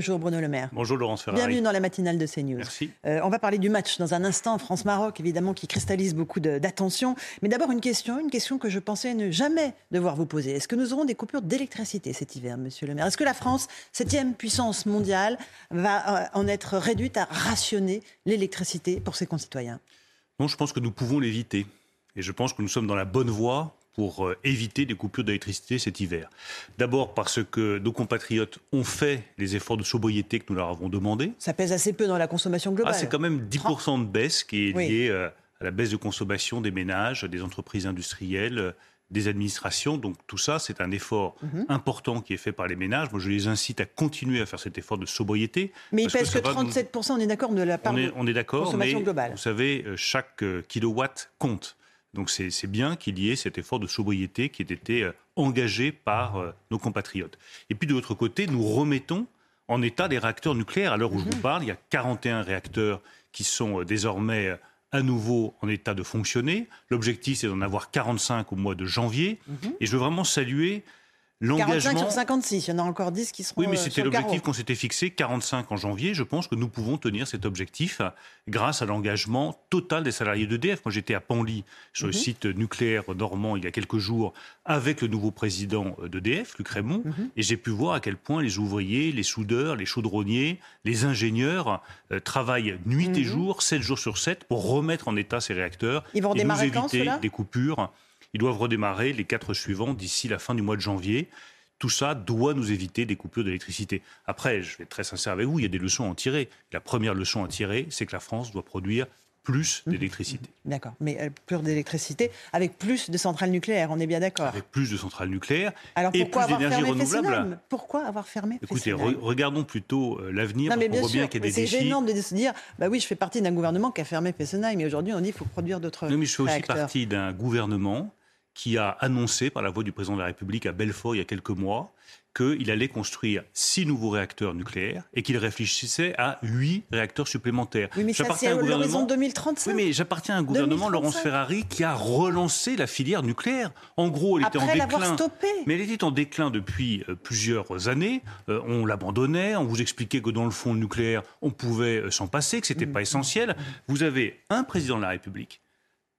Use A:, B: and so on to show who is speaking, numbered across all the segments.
A: Bonjour Bruno Le Maire.
B: Bonjour Laurence Ferrari.
A: Bienvenue dans la matinale de CNews.
B: Merci.
A: Euh, on va parler du match dans un instant, France-Maroc, évidemment, qui cristallise beaucoup d'attention. Mais d'abord, une question, une question que je pensais ne jamais devoir vous poser. Est-ce que nous aurons des coupures d'électricité cet hiver, monsieur le maire? Est-ce que la France, septième puissance mondiale, va euh, en être réduite à rationner l'électricité pour ses concitoyens?
B: Non, je pense que nous pouvons l'éviter. Et je pense que nous sommes dans la bonne voie pour euh, éviter des coupures d'électricité cet hiver. D'abord parce que nos compatriotes ont fait les efforts de sobriété que nous leur avons demandés.
A: Ça pèse assez peu dans la consommation globale.
B: Ah, c'est quand même 10% de baisse qui est liée euh, à la baisse de consommation des ménages, des entreprises industrielles, euh, des administrations. Donc tout ça, c'est un effort
A: Mhm.
B: important qui est fait par les ménages. Moi, je les incite à continuer à faire cet effort de sobriété.
A: Mais il
B: que
A: pèse que,
B: ça va nous-
A: 37%, on est d'accord, de la part
B: On est,
A: de
B: on est d'accord, mais
A: consommation globale.
B: vous savez, chaque kilowatt compte. Donc c'est bien qu'il y ait cet effort de sobriété qui ait été euh, engagé par euh, nos compatriotes. Et puis de l'autre côté, nous remettons en état des réacteurs nucléaires. À l'heure où je vous parle, il y a 41 réacteurs qui sont euh, désormais à nouveau en état de fonctionner. L'objectif, c'est d'en avoir 45 au mois de janvier.
A: Mhm.
B: Et je veux vraiment saluer
A: 45
B: l'engagement...
A: sur 56, il y en a encore 10 qui seront
B: Oui, mais
A: euh,
B: c'était l'objectif qu'on s'était fixé, 45 en janvier. Je pense que nous pouvons tenir cet objectif euh, grâce à l'engagement total des salariés d'EDF. Moi, j'étais à Panly, sur le
A: Mhm.
B: site nucléaire normand, il y a quelques jours, avec le nouveau président euh, d'EDF, Luc Raymond,
A: Mhm.
B: et j'ai pu voir à quel point les ouvriers, les soudeurs, les chaudronniers, les ingénieurs euh, travaillent nuit et
A: Mhm.
B: jour, 7 jours sur 7, pour remettre en état ces réacteurs
A: Ils vont
B: et nous
A: quand,
B: éviter des coupures. Ils doivent redémarrer les quatre suivants d'ici la fin du mois de janvier. Tout ça doit nous éviter des coupures d'électricité. Après, je vais être très sincère avec vous, il y a des leçons à en tirer. La première leçon à tirer, c'est que la France doit produire plus
A: Mhm.
B: d'électricité.
A: D'accord, mais euh, plus d'électricité avec plus de centrales nucléaires, on est bien d'accord.
B: Avec plus de centrales nucléaires
A: Alors
B: et plus d'énergie renouvelable.
A: Pourquoi avoir fermé
B: Écoutez, re- regardons plutôt euh, l'avenir,
A: mais
B: qu'on voit bien qu'il y a
A: mais
B: des
A: c'est gênant de se dire, bah oui, je fais partie d'un gouvernement qui a fermé Fessenheim, et aujourd'hui on dit qu'il faut produire d'autres
B: Non, mais je fais aussi partie d'un gouvernement qui a annoncé, par la voix du président de la République à Belfort il y a quelques mois, qu'il allait construire six nouveaux réacteurs nucléaires et qu'il réfléchissait à huit réacteurs supplémentaires.
A: Oui, mais ça
B: J'appartiens
A: c'est
B: à
A: à l'horizon
B: gouvernement-
A: 2035.
B: Oui, mais j'appartiens à un gouvernement,
A: 2035.
B: Laurence Ferrari, qui a relancé la filière nucléaire. En gros, elle était
A: Après
B: en
A: l'avoir
B: déclin.
A: stoppé.
B: Mais elle était en déclin depuis euh, plusieurs années. Euh, on l'abandonnait, on vous expliquait que dans le fond, le nucléaire, on pouvait euh, s'en passer, que c'était
A: Mm.
B: pas essentiel. Vous avez un président de la République,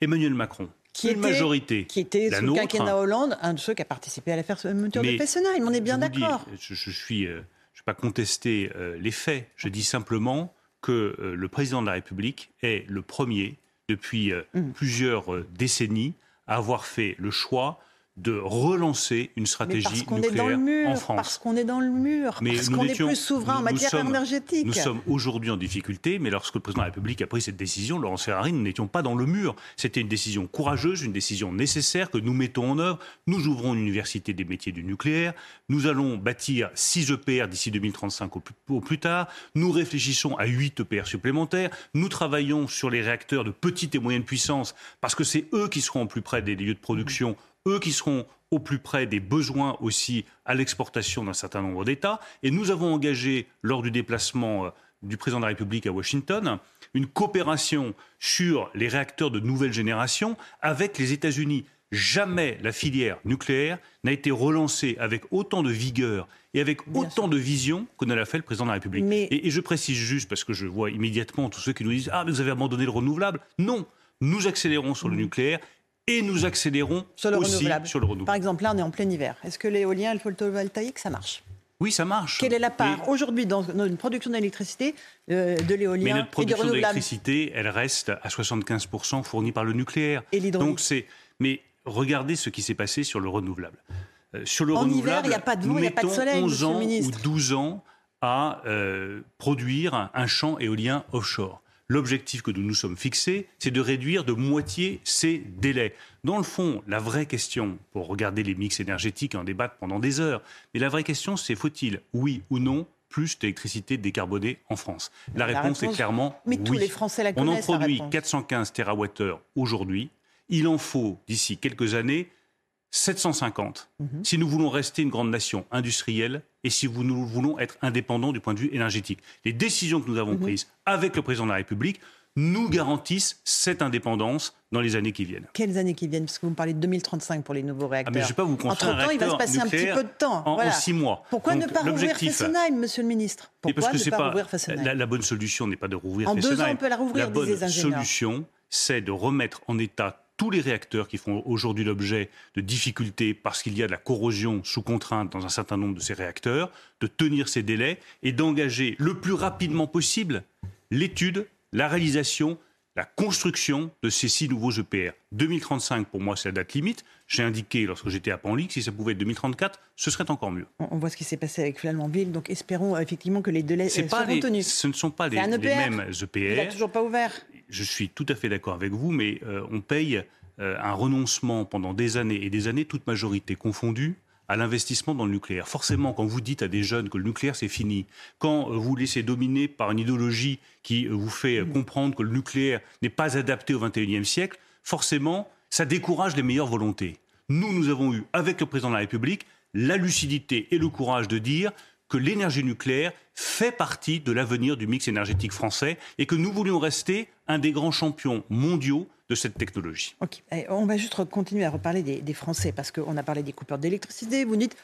B: Emmanuel Macron,
A: Qui
B: une
A: était-
B: majorité,
A: qui était
B: la
A: sous le
B: nôtre,
A: quinquennat Hollande, un de ceux qui a participé à la fermeture de
B: Mais
A: Fessenheim, on est bien d'accord.
B: je, je suis, euh, je vais pas contester euh, les faits. Je dis simplement que euh, le président de la République est le premier depuis euh,
A: Mm.
B: plusieurs euh, décennies à avoir fait le choix de relancer une stratégie
A: parce qu'on est dans le
B: nucléaire en France.
A: parce qu'on est dans le mur,
B: Mais
A: parce
B: nous
A: qu'on est
B: n'étions-
A: plus souverain en
B: nous
A: matière
B: sommes-
A: énergétique.
B: Nous sommes aujourd'hui en difficulté, mais lorsque le président de la République a pris cette décision, Laurence Ferrari, nous n'étions pas dans le mur. C'était une décision courageuse, une décision nécessaire que nous mettons en œuvre. Nous ouvrons une université des métiers du nucléaire. Nous allons bâtir 6 EPR d'ici 2035 au plus, au plus tard. Nous réfléchissons à 8 EPR supplémentaires. Nous travaillons sur les réacteurs de petite et moyenne puissance parce que c'est eux qui seront au plus près des lieux de production, eux qui seront au plus près des besoins aussi à l'exportation d'un certain nombre d'États. Et nous avons engagé, lors du déplacement euh, du président de la République à Washington, une coopération sur les réacteurs de nouvelle génération avec les États-Unis. Jamais la filière nucléaire n'a été relancée avec autant de vigueur et avec
A: Bien
B: autant de vision que ne l'a fait le président de la République.
A: Mais-
B: Et, et je précise juste, parce que je vois immédiatement tous ceux qui nous disent Ah, mais vous avez abandonné le renouvelable. Non, nous accélérons sur le nucléaire et nous accélérons.
A: Sur le
B: aussi
A: renouvelable.
B: sur le renouvelable.
A: Par exemple, là, on est en plein hiver. Est-ce que l'éolien et le photovoltaïque, ça marche?
B: Oui, ça marche.
A: Quelle est la
B: Mais-
A: part aujourd'hui dans notre production d'électricité euh, de
B: Mais
A: l'éolien
B: notre
A: et du
B: production d'électricité, elle reste à 75% fournie par le nucléaire.
A: Et l'hydraulique
B: Donc c'est. Mais regardez ce qui s'est passé sur le renouvelable. Euh, sur le
A: En hiver,
B: renouvelable,
A: il y a pas de vent, il y a pas de soleil,
B: 11
A: monsieur le
B: ans ou
A: ministre.
B: 12 ans à euh, produire un champ éolien offshore. L'objectif que nous nous sommes fixés, c'est de réduire de moitié ces délais. Dans le fond, la vraie question, pour regarder les mix énergétiques et en débattre pendant des heures, mais la vraie question, c'est faut-il, oui ou non, plus d'électricité décarbonée en France? La, réponse, est clairement
A: mais
B: oui.
A: tous les Français la.
B: On en produit 415 TWh aujourd'hui. Il en faut, d'ici quelques années, 750 mhm. si nous voulons rester une grande nation industrielle et si nous voulons être indépendants du point de vue énergétique. Les décisions que nous avons mhm. prises avec le président de la République nous garantissent cette indépendance dans les années qui viennent.
A: Quelles années qui viennent? Parce que vous me parlez de 2035 pour les nouveaux réacteurs.
B: Ah mais je vais pas vous
A: Entre temps, il va se passer un petit peu de temps.
B: En, six mois.
A: Pourquoi ne pas rouvrir Fessenheim, monsieur le ministre? Pourquoi
B: parce que
A: ne pas,
B: pas
A: rouvrir Fessenheim?
B: la, la, bonne solution n'est pas de rouvrir
A: en
B: Fessenheim.
A: En deux ans, on peut la rouvrir,
B: La bonne solution, c'est de remettre en état tous les réacteurs qui font aujourd'hui l'objet de difficultés parce qu'il y a de la corrosion sous contrainte dans un certain nombre de ces réacteurs, de tenir ces délais et d'engager le plus rapidement possible l'étude, la réalisation, la construction de ces six nouveaux EPR. 2035, pour moi, c'est la date limite. J'ai indiqué lorsque j'étais à Panly que si ça pouvait être 2034, ce serait encore mieux.
A: On voit ce qui s'est passé avec Flamanville, donc espérons effectivement que les délais euh, seront tenus.
B: Ce ne sont pas les, e mêmes EPR. Il
A: n'a toujours pas ouvert
B: je suis tout à fait d'accord avec vous, mais euh, on paye euh, un renoncement pendant des années et des années, toute majorité confondue, à l'investissement dans le nucléaire. Forcément, quand vous dites à des jeunes que le nucléaire c'est fini, quand euh, vous laissez dominer par une idéologie qui vous fait comprendre que le nucléaire n'est pas adapté au XXIe siècle, forcément, ça décourage les meilleures volontés. Nous, nous avons eu, avec le président de la République, la lucidité et le courage de dire que l'énergie nucléaire fait partie de l'avenir du mix énergétique français et que nous voulions rester un des grands champions mondiaux de cette technologie.
A: On va juste continuer à reparler des, Français parce qu'on a parlé des coupures d'électricité. Vous dites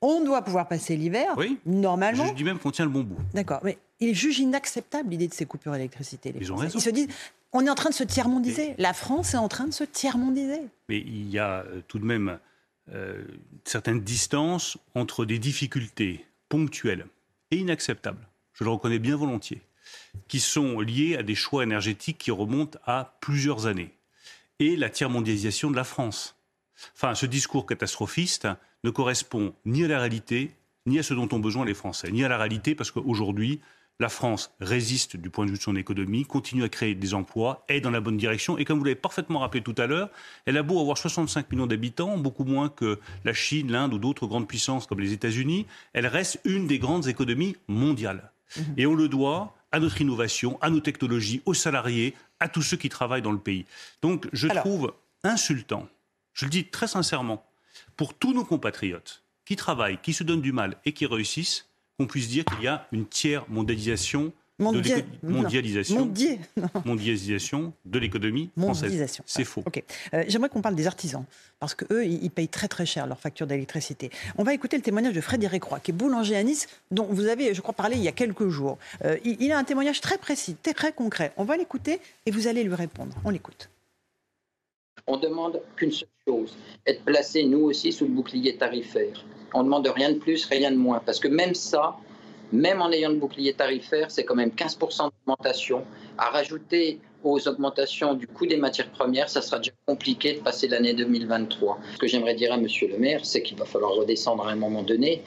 A: on doit pouvoir passer l'hiver,
B: oui.
A: normalement.
B: Je dis même qu'on tient le bon bout.
A: D'accord, mais il juge inacceptable l'idée de ces coupures d'électricité.
B: Ils ont raison.
A: Ils se disent on est en train de se tiers-mondiser. La France est en train de se tiers-mondiser.
B: Mais il y a euh, tout de même euh, certaines distances entre des difficultés ponctuelles et inacceptables, je le reconnais bien volontiers, qui sont liées à des choix énergétiques qui remontent à plusieurs années, et la tiers-mondialisation de la France. Enfin, ce discours catastrophiste ne correspond ni à la réalité, ni à ce dont ont besoin les Français, ni à la réalité, parce qu'aujourd'hui, la France résiste du point de vue de son économie, continue à créer des emplois, est dans la bonne direction. Et comme vous l'avez parfaitement rappelé tout à l'heure, elle a beau avoir 65 millions d'habitants, beaucoup moins que la Chine, l'Inde ou d'autres grandes puissances comme les États-Unis, elle reste une des grandes économies mondiales. Mhm. Et on le doit à notre innovation, à nos technologies, aux salariés, à tous ceux qui travaillent dans le pays. Donc je trouve insultant, je le dis très sincèrement, pour tous nos compatriotes qui travaillent, qui se donnent du mal et qui réussissent, qu'on puisse dire qu'il y a une tiers mondialisation de mondialisation, mondialisation de l'économie française. C'est faux.
A: Euh, j'aimerais qu'on parle des artisans, parce qu'eux, ils payent très très cher leur facture d'électricité. On va écouter le témoignage de Frédéric Roy, qui est boulanger à Nice, dont vous avez, je crois, parlé il y a quelques jours. Euh, il, a un témoignage très précis, très, très concret. On va l'écouter et vous allez lui répondre. On l'écoute.
C: On demande qu'une seule chose, être placé nous aussi sous le bouclier tarifaire. On ne demande rien de plus, rien de moins. Parce que même ça, même en ayant le bouclier tarifaire, c'est quand même 15% d'augmentation. À rajouter aux augmentations du coût des matières premières, ça sera déjà compliqué de passer l'année 2023. Ce que j'aimerais dire à Monsieur le maire, c'est qu'il va falloir redescendre à un moment donné,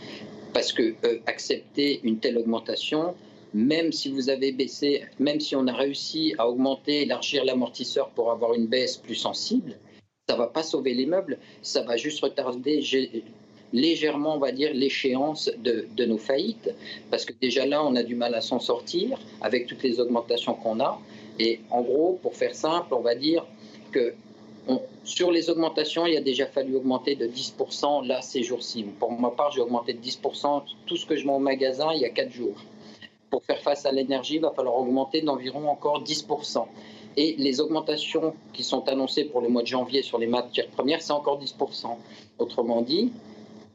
C: parce que euh, accepter une telle augmentation, même si vous avez baissé, même si on a réussi à augmenter, élargir l'amortisseur pour avoir une baisse plus sensible, ça va pas sauver les meubles, ça va juste retarder légèrement, on va dire, l'échéance de, nos faillites, parce que déjà là, on a du mal à s'en sortir avec toutes les augmentations qu'on a. Et en gros, pour faire simple, on va dire que sur les augmentations, il a déjà fallu augmenter de 10% là ces jours-ci. Pour ma part, j'ai augmenté de 10% tout ce que je mets au magasin il y a 4 jours. Pour faire face à l'énergie, il va falloir augmenter d'environ encore 10%. Et les augmentations qui sont annoncées pour le mois de janvier sur les matières premières, c'est encore 10%. Autrement dit,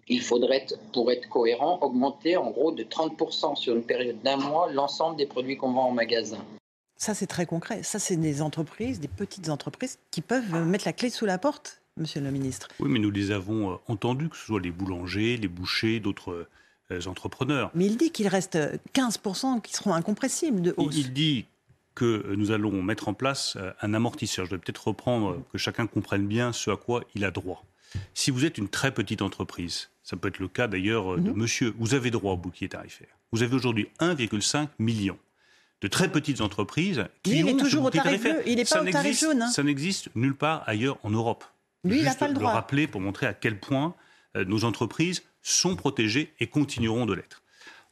C: il faudrait, pour être cohérent, augmenter en gros de 30% sur une période d'un mois l'ensemble des produits qu'on vend en magasin.
A: Ça, c'est très concret. Ça, c'est des entreprises, des petites entreprises qui peuvent mettre la clé sous la porte, monsieur le ministre.
B: Oui, mais nous les avons euh, entendus, que ce soit les boulangers, les bouchers, d'autres euh, entrepreneurs.
A: Mais il dit qu'il reste 15% qui seront incompressibles de hausse.
B: Il dit que nous allons mettre en place euh, un amortisseur. Je vais peut-être reprendre, que chacun comprenne bien ce à quoi il a droit. Si vous êtes une très petite entreprise, ça peut être le cas d'ailleurs de mhm. monsieur, vous avez droit au bouclier tarifaire. Vous avez aujourd'hui 1,5 million. de très petites entreprises
A: qui
B: Lui,
A: il
B: est
A: toujours au tarif bleu, il n'est pas au tarif jaune. Hein.
B: Ça n'existe nulle part ailleurs en Europe.
A: Lui, il n'a pas le droit.
B: le rappeler pour montrer à quel point euh, nos entreprises sont protégées et continueront de l'être.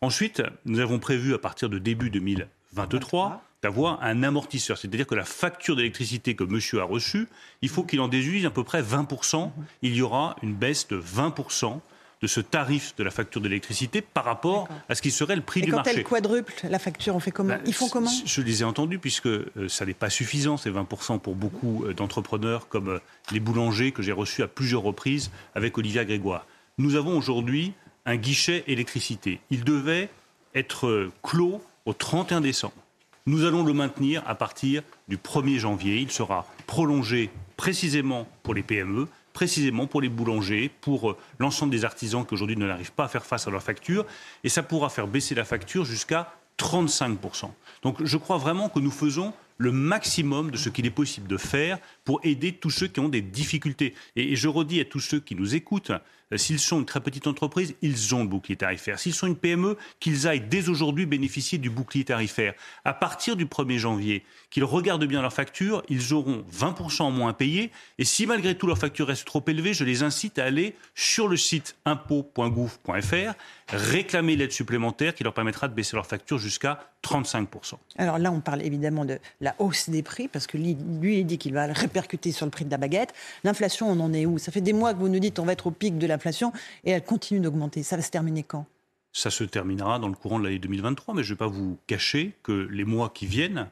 B: Ensuite, nous avons prévu à partir de début 2023 d'avoir un amortisseur, c'est-à-dire que la facture d'électricité que monsieur a reçue, il faut qu'il en déduise à peu près 20%. Il y aura une baisse de 20% de ce tarif de la facture d'électricité par rapport à ce qui serait le prix
A: du
B: marché.
A: Quand elle quadruple la facture, on fait comment bah, Ils font comment
B: Je les ai entendus puisque euh, ça n'est pas suffisant, ces 20% pour beaucoup euh, d'entrepreneurs comme euh, les boulangers que j'ai reçus à plusieurs reprises avec Olivia Grégoire. Nous avons aujourd'hui un guichet électricité. Il devait être clos au 31 décembre. Nous allons le maintenir à partir du 1er janvier. Il sera prolongé précisément pour les PME, précisément pour les boulangers, pour euh, l'ensemble des artisans qui aujourd'hui ne n'arrivent pas à faire face à leurs factures. Et ça pourra faire baisser la facture jusqu'à 35%. Donc je crois vraiment que nous faisons le maximum de ce qu'il est possible de faire pour aider tous ceux qui ont des difficultés. Et, je redis à tous ceux qui nous écoutent, euh, s'ils sont une très petite entreprise, ils ont le bouclier tarifaire. S'ils sont une PME, qu'ils aillent dès aujourd'hui bénéficier du bouclier tarifaire. À partir du 1er janvier, qu'ils regardent bien leurs factures, ils auront 20% en moins à payer. Et si malgré tout leur facture reste trop élevée, je les incite à aller sur le site impôt.gouv.fr, réclamer l'aide supplémentaire qui leur permettra de baisser leur facture jusqu'à 35%.
A: Alors là, on parle évidemment de la hausse des prix, parce que lui il dit qu'il va répercuter sur le prix de la baguette. L'inflation, on en est où? Ça fait des mois que vous nous dites on va être au pic de l'inflation, et elle continue d'augmenter. Ça va se terminer quand?
B: Ça se terminera dans le courant de l'année 2023, mais je ne vais pas vous cacher que les mois qui viennent,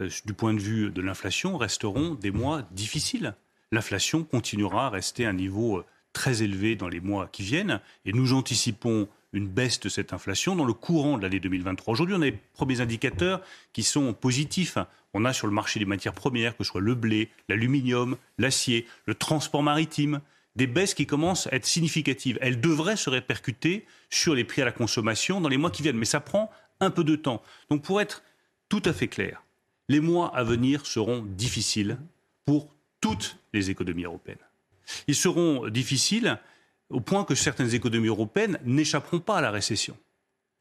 B: euh, du point de vue de l'inflation, resteront des mois difficiles. L'inflation continuera à rester à un niveau euh, très élevé dans les mois qui viennent, et nous anticipons une baisse de cette inflation dans le courant de l'année 2023. Aujourd'hui, on a les premiers indicateurs qui sont positifs. On a sur le marché des matières premières, que ce soit le blé, l'aluminium, l'acier, le transport maritime, des baisses qui commencent à être significatives. Elles devraient se répercuter sur les prix à la consommation dans les mois qui viennent, mais ça prend un peu de temps. Donc pour être tout à fait clair, les mois à venir seront difficiles pour toutes les économies européennes. Ils seront difficiles au point que certaines économies européennes n'échapperont pas à la récession.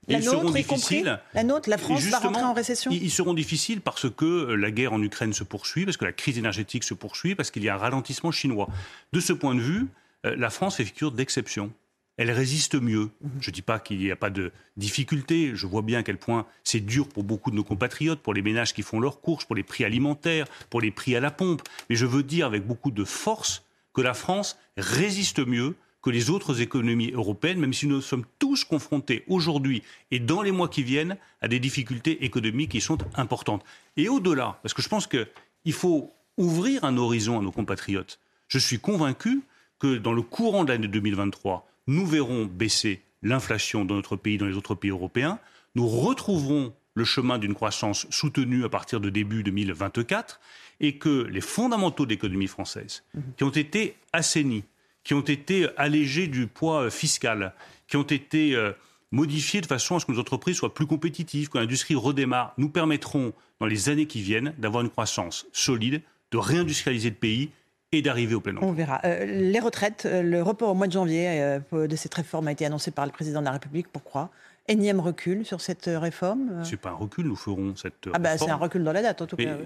A: La ils nôtre, seront difficiles. La nôtre, la France va rentrer en récession?
B: Ils seront difficiles parce que euh, la guerre en Ukraine se poursuit, parce que la crise énergétique se poursuit, parce qu'il y a un ralentissement chinois. De ce point de vue, euh, la France fait figure d'exception. Elle résiste mieux. Je ne dis pas qu'il n'y a pas de difficultés. Je vois bien à quel point c'est dur pour beaucoup de nos compatriotes, pour les ménages qui font leurs courses, pour les prix alimentaires, pour les prix à la pompe. Mais je veux dire avec beaucoup de force que la France résiste mieux que les autres économies européennes, même si nous sommes tous confrontés aujourd'hui et dans les mois qui viennent à des difficultés économiques qui sont importantes. Et au-delà, parce que je pense qu'il faut ouvrir un horizon à nos compatriotes, je suis convaincu que dans le courant de l'année 2023, nous verrons baisser l'inflation dans notre pays, dans les autres pays européens, nous retrouverons le chemin d'une croissance soutenue à partir de début 2024 et que les fondamentaux de l'économie française, qui ont été assainis, qui ont été allégés du poids euh, fiscal, qui ont été euh, modifiés de façon à ce que nos entreprises soient plus compétitives, que l'industrie redémarre, nous permettront, dans les années qui viennent, d'avoir une croissance solide, de réindustrialiser le pays et d'arriver au plein emploi.
A: On verra. Euh, les retraites, le report au mois de janvier de cette réforme a été annoncé par le président de la République. Pourquoi? Énième recul sur cette réforme?
B: Ce n'est pas un recul, nous ferons cette
A: ah bah, C'est un recul dans la date, en tout cas.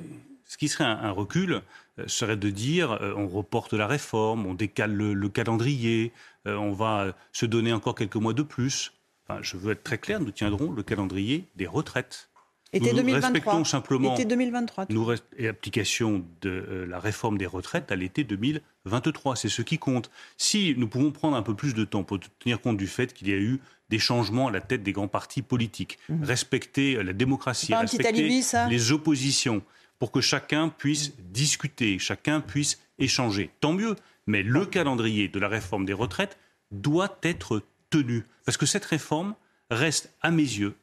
B: Ce qui serait un, recul euh, serait de dire euh, on reporte la réforme, on décale le, calendrier, euh, on va se donner encore quelques mois de plus. Enfin, je veux être très clair, nous tiendrons le calendrier des retraites.
A: Été nous 2023.
B: respectons simplement
A: été 2023,
B: nous et application de la réforme des retraites à l'été 2023. C'est ce qui compte. Si nous pouvons prendre un peu plus de temps pour tenir compte du fait qu'il y a eu des changements à la tête des grands partis politiques, mmh. respecter la démocratie, respecter les oppositions, pour que chacun puisse discuter, chacun puisse échanger. Tant mieux. Mais le calendrier de la réforme des retraites doit être tenu. Parce que cette réforme reste, à mes yeux,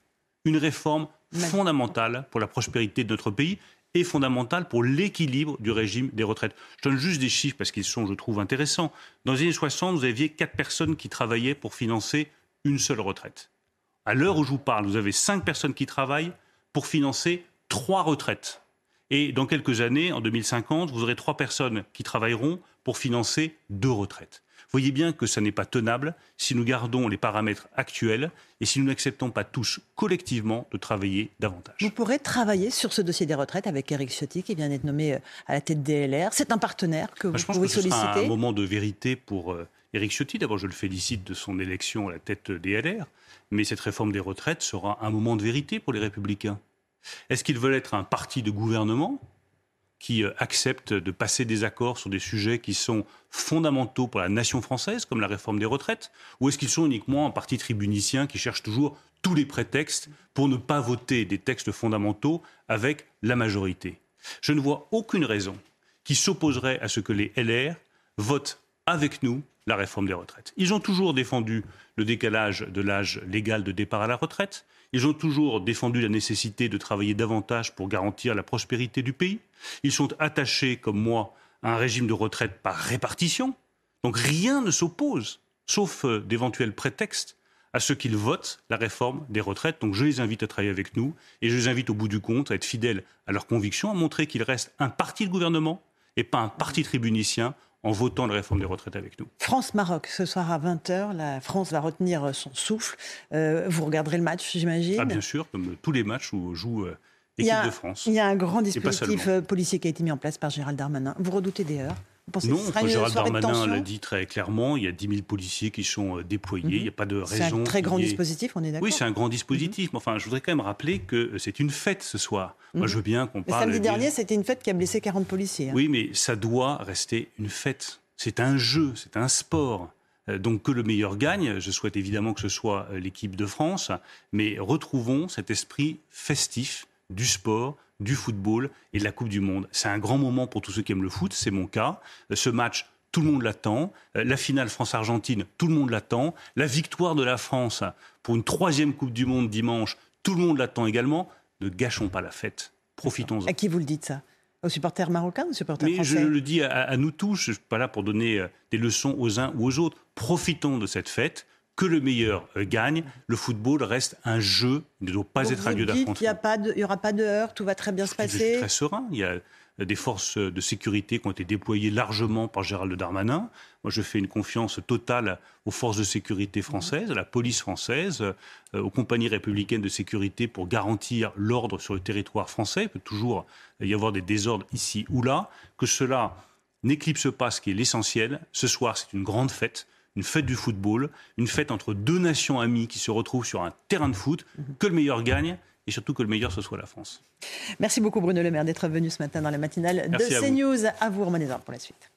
B: une réforme fondamentale pour la prospérité de notre pays et fondamentale pour l'équilibre du régime des retraites. Je donne juste des chiffres parce qu'ils sont, je trouve, intéressants. Dans les années 60, vous aviez quatre personnes qui travaillaient pour financer une seule retraite. À l'heure où je vous parle, vous avez cinq personnes qui travaillent pour financer trois retraites. Et dans quelques années, en 2050, vous aurez trois personnes qui travailleront pour financer deux retraites. Voyez bien que ça n'est pas tenable si nous gardons les paramètres actuels et si nous n'acceptons pas tous collectivement de travailler davantage.
A: Vous pourrez travailler sur ce dossier des retraites avec Eric Ciotti qui vient d'être nommé euh, à la tête des LR. C'est un partenaire que vous
B: je pense
A: pouvez
B: que ce
A: solliciter.
B: Sera un moment de vérité pour euh, Éric Ciotti. D'abord, je le félicite de son élection à la tête des LR. Mais cette réforme des retraites sera un moment de vérité pour les Républicains. Est-ce qu'ils veulent être un parti de gouvernement qui euh, acceptent de passer des accords sur des sujets qui sont fondamentaux pour la nation française, comme la réforme des retraites Ou est-ce qu'ils sont uniquement un parti tribunicien qui cherche toujours tous les prétextes pour ne pas voter des textes fondamentaux avec la majorité? Je ne vois aucune raison qui s'opposerait à ce que les LR votent avec nous la réforme des retraites. Ils ont toujours défendu le décalage de l'âge légal de départ à la retraite. Ils ont toujours défendu la nécessité de travailler davantage pour garantir la prospérité du pays. Ils sont attachés, comme moi, à un régime de retraite par répartition. Donc rien ne s'oppose, sauf euh, d'éventuels prétextes, à ce qu'ils votent la réforme des retraites. Donc je les invite à travailler avec nous et je les invite au bout du compte à être fidèles à leurs convictions, à montrer qu'ils restent un parti de gouvernement et pas un parti tribunicien en votant la réforme des retraites avec nous.
A: France-Maroc, ce soir à 20h, la France va retenir son souffle. Euh, vous regarderez le match, j'imagine
B: ah, Bien sûr, comme tous les matchs où joue euh, l'équipe de France.
A: Il y a un grand dispositif euh, policier qui a été mis en place par Gérald Darmanin. Vous redoutez des heures
B: non, Gérald Darmanin l'a dit très clairement, il y a 10 000 policiers qui sont déployés, il n'y a pas de raison.
A: C'est un très grand dispositif, on est d'accord
B: Oui, c'est un grand dispositif, mais enfin, je voudrais quand même rappeler que c'est une fête ce soir. Moi, je veux bien qu'on parle...
A: samedi dernier, c'était une fête qui a blessé 40 policiers.
B: Hein. Oui, mais ça doit rester une fête. C'est un jeu, c'est un sport. Euh, donc que le meilleur gagne. Je souhaite évidemment que ce soit euh, l'équipe de France, mais retrouvons cet esprit festif du sport, du football et de la Coupe du Monde. C'est un grand moment pour tous ceux qui aiment le foot, c'est mon cas. Euh, ce match, tout le monde l'attend. La finale France-Argentine, tout le monde l'attend. La victoire de la France pour une troisième Coupe du Monde dimanche, tout le monde l'attend également. Ne gâchons pas la fête. Profitons-en.
A: À qui vous le dites ça? Aux supporters marocains, aux supporters
B: Mais je le dis à, nous tous, je ne suis pas là pour donner euh, des leçons aux uns ou aux autres. Profitons de cette fête que le meilleur euh, gagne. Le football reste un jeu, il ne doit pas être un lieu d'affrontement.
A: Il n'y aura pas de heurts, tout va très bien se passer.
B: Très serein. Il y a des forces de sécurité qui ont été déployées largement par Gérald Darmanin. Moi, je fais une confiance totale aux forces de sécurité françaises, à la police française, euh, aux compagnies républicaines de sécurité pour garantir l'ordre sur le territoire français. Il peut toujours y avoir des désordres ici ou là. Que cela n'éclipse pas ce qui est l'essentiel. Ce soir, c'est une grande fête une fête du football, une fête entre deux nations amies qui se retrouvent sur un terrain de foot, que le meilleur gagne et surtout que le meilleur ce soit la France.
A: Merci beaucoup Bruno Le Maire d'être venu ce matin dans la matinale de CNews. À vous, vous pour la suite.